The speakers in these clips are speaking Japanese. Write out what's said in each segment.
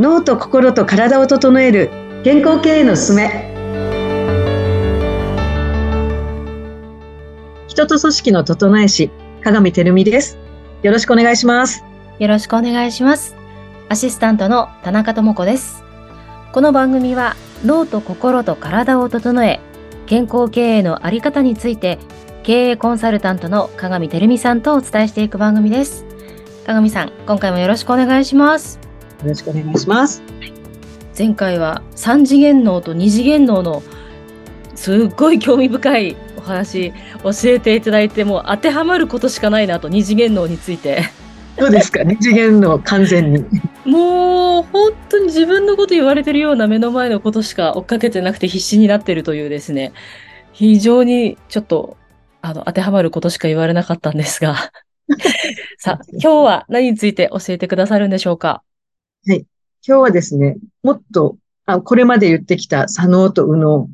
脳と心と体を整える健康経営のすすめ人と組織の整え師鏡てるみですよろしくお願いしますよろしくお願いします。アシスタントの田中智子です。この番組は脳と心と体を整え、健康経営のあり方について、経営コンサルタントの鏡てるみさんとお伝えしていく番組です。鏡さん、今回もよろしくお願いします。よろしくお願いします。前回は3次元脳と2次元脳のすっごい興味深いお話教えていただいてもう当てはまることしかないなと2次元脳について。どうですか。二次元の完全に。もう本当に自分のこと言われてるような目の前のことしか追っかけてなくて必死になってるというですね、非常にちょっとあの当てはまることしか言われなかったんですが。さあ、今日は何について教えてくださるんでしょうか？今日はですねもっとあこれまで言ってきた左脳と右脳、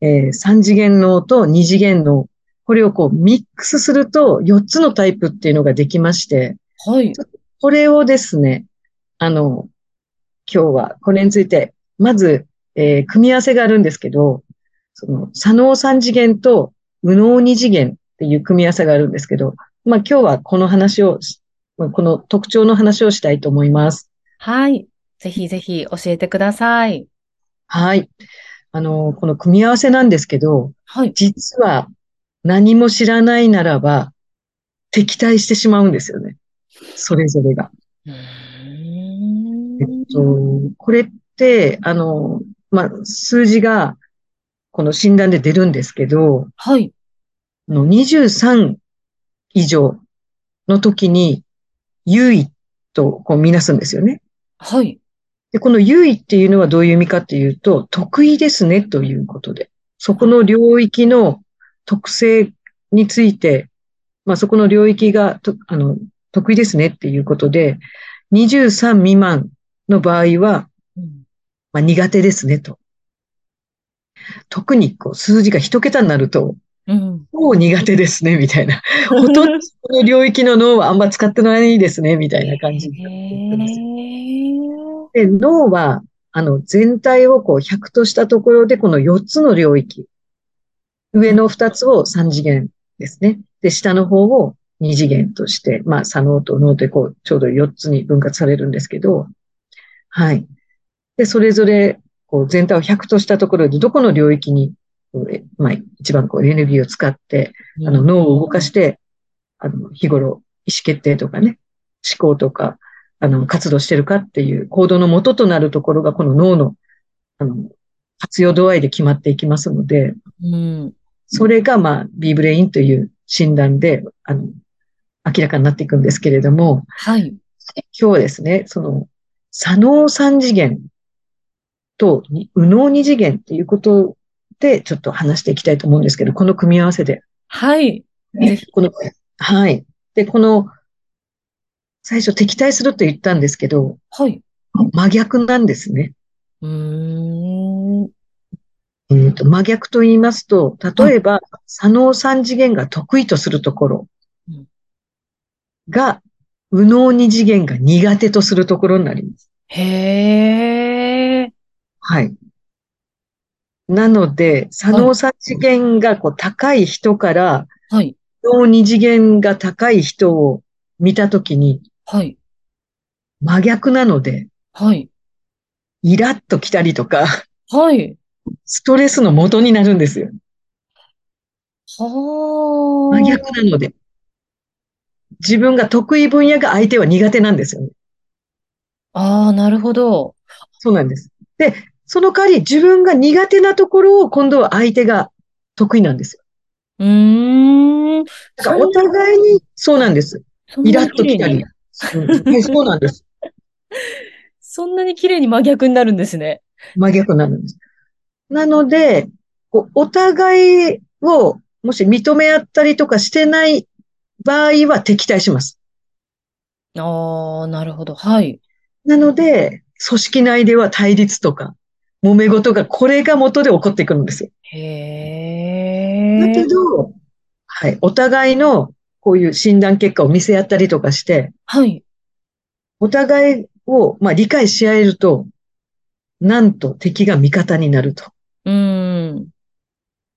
えー、三次元脳と二次元脳これをこうミックスすると4つのタイプっていうのができまして、はい。これをですね、あの、今日はこれについて、まず、えー組み合わせがあるんですけど、その、左脳三次元と右脳二次元っていう組み合わせがあるんですけど、まあ今日はこの話をこの特徴の話をしたいと思います。はい。ぜひぜひ教えてください。はい。あの、この組み合わせなんですけど、はい。実は何も知らないならば敵対してしまうんですよね。それぞれが。えっんと、これって、あの、まあ、数字が、この診断で出るんですけど、はい。あの23以上の時に、優位とこう見なすんですよね。はい。で、この優位っていうのはどういう意味かっていうと、得意ですねということで、そこの領域の特性について、まあ、そこの領域がと、あの、得意ですねっていうことで、23未満の場合は、うんまあ、苦手ですねと。特にこう数字が一桁になると、うん。もう苦手ですね、みたいな。ほとんどその領域の脳はあんま使ってないですね、みたいな感じ。で、脳は、あの、全体をこう100としたところで、この4つの領域。上の2つを3次元ですね。で、下の方を2次元として、まあ、左脳と脳でこう、ちょうど4つに分割されるんですけど、はい。で、それぞれ、こう、全体を100としたところで、どこの領域に、まあ、一番こう、エネルギーを使って、あの、脳を動かして、あの、日頃、意思決定とかね、思考とか、あの、活動してるかっていう行動の元となるところが、この脳の、あの、活用度合いで決まっていきますので、うん。それが、まあ、B ブレインという診断で、あの、明らかになっていくんですけれども、はい。今日はですね、その、左脳三次元とに右脳二次元っていうことで、ちょっと話していきたいと思うんですけど、この組み合わせで。はい。ぜひこの、はい。で、この、最初敵対すると言ったんですけど、はい。真逆なんですね。うーん。えーと、真逆と言いますと、例えば、左脳三次元が得意とするところうんが、右脳二次元が苦手とするところになります。へえ。はい。なので、左脳三次元がこう高い人から、はい。右脳二次元が高い人を見たときにはい。真逆なので、はい。イラッと来たりとか、はい。ストレスの元になるんですよ。はあ。真逆なので。自分が得意分野が相手は苦手なんですよね。ああ、なるほど。そうなんです。で、その代わり自分が苦手なところを今度は相手が得意なんですよ。うーん。だからお互いに、そうなんです。イラッとに綺麗に来たり。そうなんです。そんなに綺麗に真逆になるんですね。真逆になるんです。なので、こうお互いをもし認め合ったりとかしてない場合は敵対します。ああ、なるほど。はい。なので、組織内では対立とか、揉め事がこれが元で起こってくるんですよ。へえ。だけど、はい、お互いのこういう診断結果を見せ合ったりとかして、はい。お互いを、まあ、理解し合えると、なんと敵が味方になると。うん。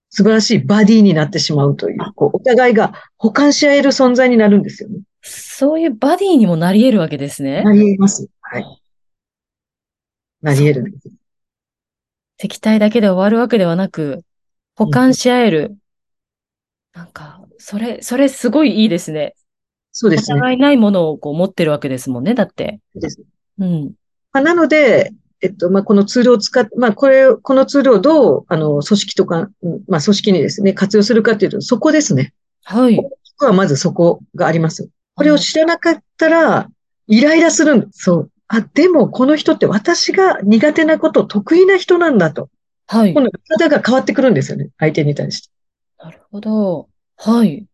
素晴らしいバディになってしまうという、こう、お互いが補完し合える存在になるんですよね。そういうバディにもなり得るわけですね。なり得ます。はい。なり得るんです。敵対だけで終わるわけではなく、補完し合える。なんか、それ、それすごいいいですね。おそうですね。互いないものをこう持ってるわけですもんね、だって。そうですうん。まあ、なので、えっと、まあ、このツールを使って、まあ、これ、このツールをどう、あの、組織とか、うんまあ、組織にですね、活用するかっていうと、そこですね。はい。ここはまずそこがあります。これを知らなかったら、イライラするんです。そう。あ、でも、この人って私が苦手なこと、得意な人なんだと。はい。今度、方が変わってくるんですよね。相手に対して。なるほど。はい。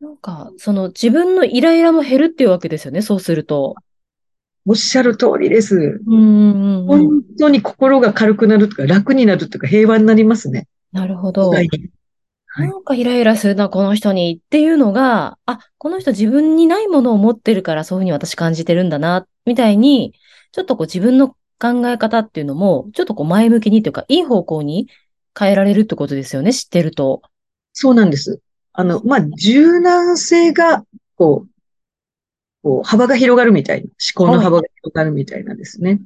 なんか、その自分のイライラも減るっていうわけですよね、そうすると。おっしゃる通りです。うん。本当に心が軽くなるとか、楽になるとか、平和になりますね。なるほど。なんかイライラするな、この人にっていうのが、あ、この人自分にないものを持ってるからそういうふうに私感じてるんだな、みたいに、ちょっとこう自分の考え方っていうのも、ちょっとこう前向きにというか、いい方向に変えられるってことですよね、知ってると。そうなんです。あの、まあ、柔軟性が、こう、こう、幅が広がるみたいな、思考の幅が広がるみたいなんですね。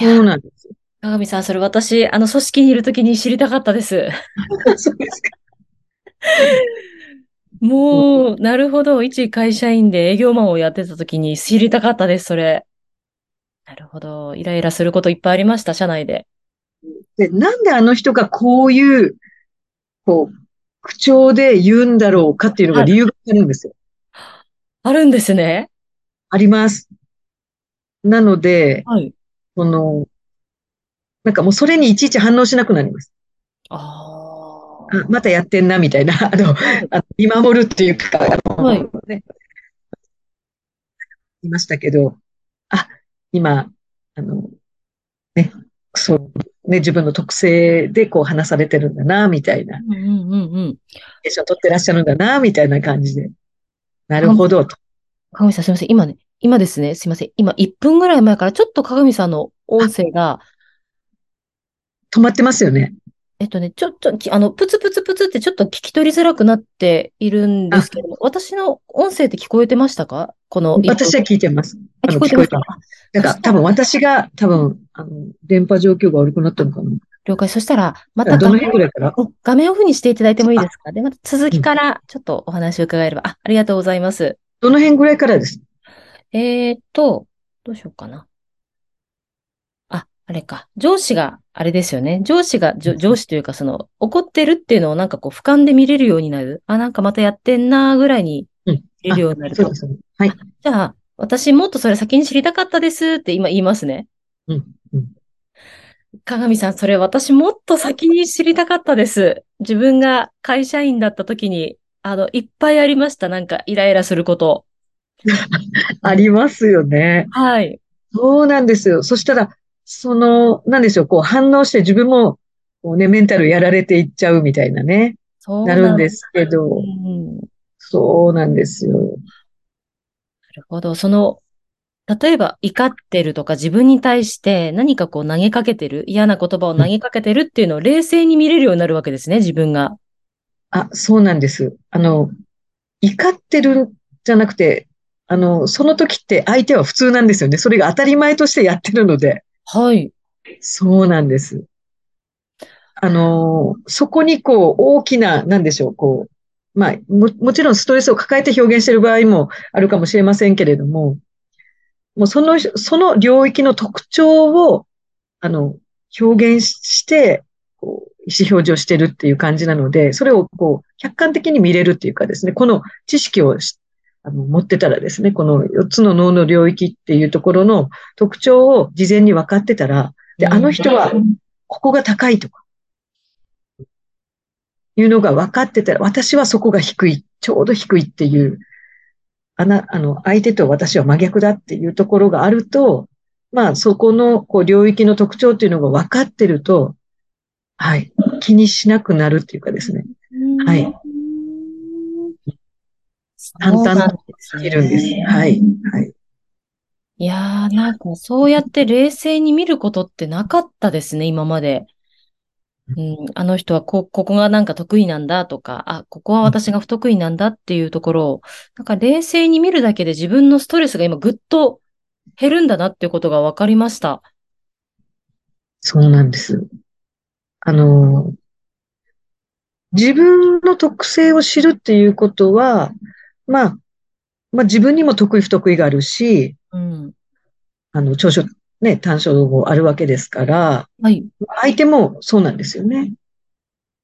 いやそうなんです。鏡さん、それ私、あの、組織にいるときに知りたかったです。そうですか。もう、なるほど。一会社員で営業マンをやってたときに知りたかったです、それ。なるほど。イライラすることいっぱいありました、社内で。で、なんであの人がこういう、こう、口調で言うんだろうかっていうのが理由があるんですよ。あるんですね。あります。なので、はい。この、なんかもうそれにいちいち反応しなくなります。ああ、またやってんな、みたいな。あの、あの見守るっていうか、あの、はいね、言いましたけど、あ、今、あの、ね、そう、ね、自分の特性でこう話されてるんだな、みたいな。うんうんうんうん。テンション取ってらっしゃるんだな、みたいな感じで。なるほど、と。鏡さんすみません。今ね、今ですね、すみません。今1分ぐらい前からちょっと鏡さんの音声が、止まってますよね。えっとね、ちょっと、きあの、プツプツプツってちょっと聞き取りづらくなっているんですけども、私の音声って聞こえてましたか？この1分私は聞いてます。聞こえてますか。だから多分私が、多分、あの、電波状況が悪くなったのかな。了解。そしたら、またどの画面辺ぐらいから？うん画面オフにしていただいてもいいですか？で、また続きからちょっとお話を伺えれば。あ、ありがとうございます。どの辺ぐらいからです？えーっと、どうしようかな。あ、あれか。上司が、あれですよね。上司が、上司というか、その、怒ってるっていうのをなんかこう、俯瞰で見れるようになる。あ、なんかまたやってんなーぐらいにうん見れるようになるとそうで。すね。はい。じゃあ、私もっとそれ先に知りたかったですって今言いますね。うん。うん。鏡さん、それ私もっと先に知りたかったです。自分が会社員だった時に、あの、いっぱいありました。なんか、イライラすること。ありますよね。はい。そうなんですよ。そしたら、その、なんでしょう、こう反応して自分も、こうね、メンタルやられていっちゃうみたいなね、そうなるんですけど、うん。なそうなんですよ。るほど。その、例えば怒ってるとか自分に対して何かこう投げかけてる、嫌な言葉を投げかけてるっていうのを冷静に見れるようになるわけですね、自分が。あ、そうなんです。あの、怒ってるんじゃなくて、あの、その時って相手は普通なんですよね。それが当たり前としてやってるので。はい。そうなんです。あの、そこにこう、大きな、なんでしょう、こう、まあ、も、もちろんストレスを抱えて表現している場合もあるかもしれませんけれども、もうその、その領域の特徴を、あの、表現して、こう、意思表示をしてるっていう感じなので、それをこう、客観的に見れるっていうかですね、この知識をあの持ってたらですね、この4つの脳の領域っていうところの特徴を事前に分かってたら、で、あの人はここが高いとか、いうのが分かってたら、私はそこが低い、ちょうど低いっていう、あな、あの、相手と私は真逆だっていうところがあると、まあ、そこの、こう、領域の特徴っていうのが分かってると、はい、気にしなくなるっていうかですね。はい。淡々とですね。できるんです。はい。はい。いやー、なんかそうやって冷静に見ることってなかったですね、今まで。うん、あの人はこ、ここがなんか得意なんだとか、あ、ここは私が不得意なんだっていうところを、なんか冷静に見るだけで自分のストレスが今ぐっと減るんだなっていうことが分かりました。そうなんです。あの、自分の特性を知るっていうことは、まあ、まあ自分にも得意不得意があるし、うん。あの、長所、ね、短所もあるわけですから、はい。相手もそうなんですよね。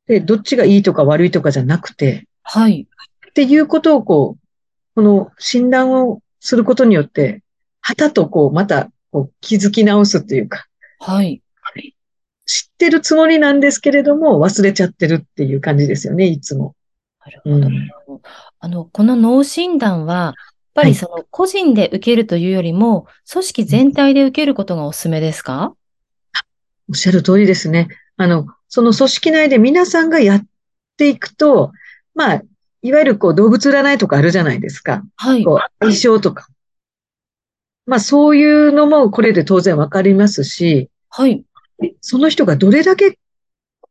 で、どっちがいいとか悪いとかじゃなくて、はい。っていうことをこう、この診断をすることによって、はたとこう、またこう気づき直すっていうか、はい。知ってるつもりなんですけれども、忘れちゃってるっていう感じですよね、いつも。なるほど。うんあの、この脳診断は、やっぱはいりその個人で受けるというよりも、組織全体で受けることがおすすめですか？おっしゃる通りですね。あの、その組織内で皆さんがやっていくと、まあ、いわゆるこう動物占いとかあるじゃないですか。はい。こう相性とか。まあそういうのもこれで当然わかりますし、はい。その人がどれだけ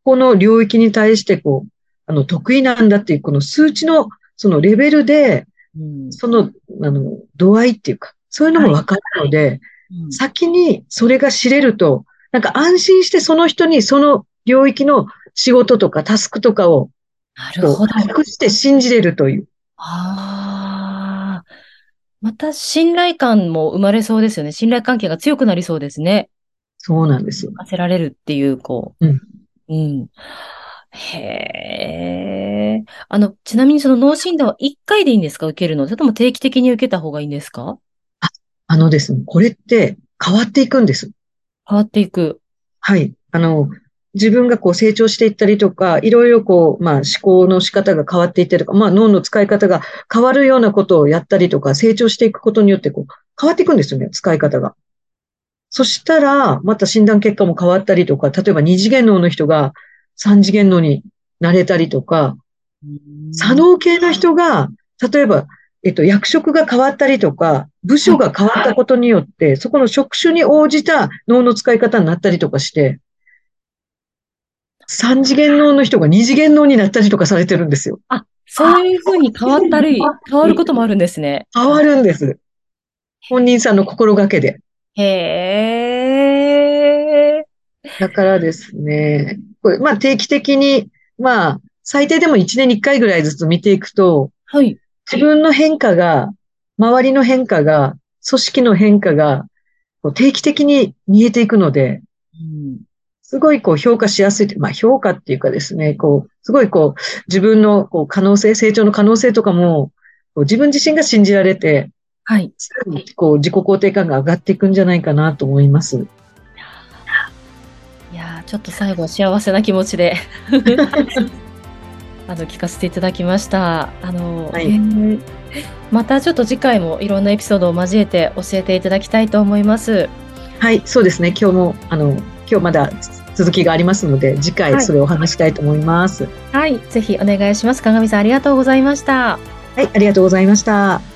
この領域に対してこう、あの、得意なんだっていうこの数値のそのレベルで、うんその、あの、度合いっていうか、そういうのもわかるので、うん先にそれが知れると、なんか安心してその人にその領域の仕事とかタスクとかをなるほど。託して信じれるという。ああ。また信頼感も生まれそうですよね。信頼関係が強くなりそうですね。そうなんですよ。任せられるっていう、こう。うん。うん。へえ。あの、ちなみにその脳診断は1回でいいんですか？受けるの？それとも定期的に受けた方がいいんですか？あのですね、これって変わっていくんです。変わっていく。はい。あの、自分がこう成長していったりとか、いろいろこう、まあ思考の仕方が変わっていったりとか、まあ脳の使い方が変わるようなことをやったりとか、成長していくことによってこう変わっていくんですよね、使い方が。そしたら、また診断結果も変わったりとか、例えば二次元脳の人が三次元脳になれたりとか、左脳系の人が、例えば、えっと、役職が変わったりとか、部署が変わったことによって、そこの職種に応じた脳の使い方になったりとかして、三次元脳の人が二次元脳になったりとかされてるんですよ。あ、そういうふうに変わったり、変わることもあるんですね。変わるんです。本人さんの心がけで。へえ。だからですね、まあ定期的に、まあ、最低でも1年に1回ぐらいずつ見ていくと、はい。自分の変化が、周りの変化が、組織の変化が、こう定期的に見えていくので、うんすごいこう評価しやすいまあ評価っていうかですね、こう、すごいこう、自分のこう可能性、成長の可能性とかも、自分自身が信じられて、はい。さらにこう自己肯定感が上がっていくんじゃないかなと思います。ちょっと最後幸せな気持ちで あの聞かせていただきました。あの、はいえーまたちょっと次回もいろんなエピソードを交えて教えていただきたいと思います。はい、そうですね。今日も、あの、今日まだ続きがありますので、次はい回それをお話したいと思います。はい、ぜひお願いします。鏡さんありがとうございました。はい、ありがとうございました。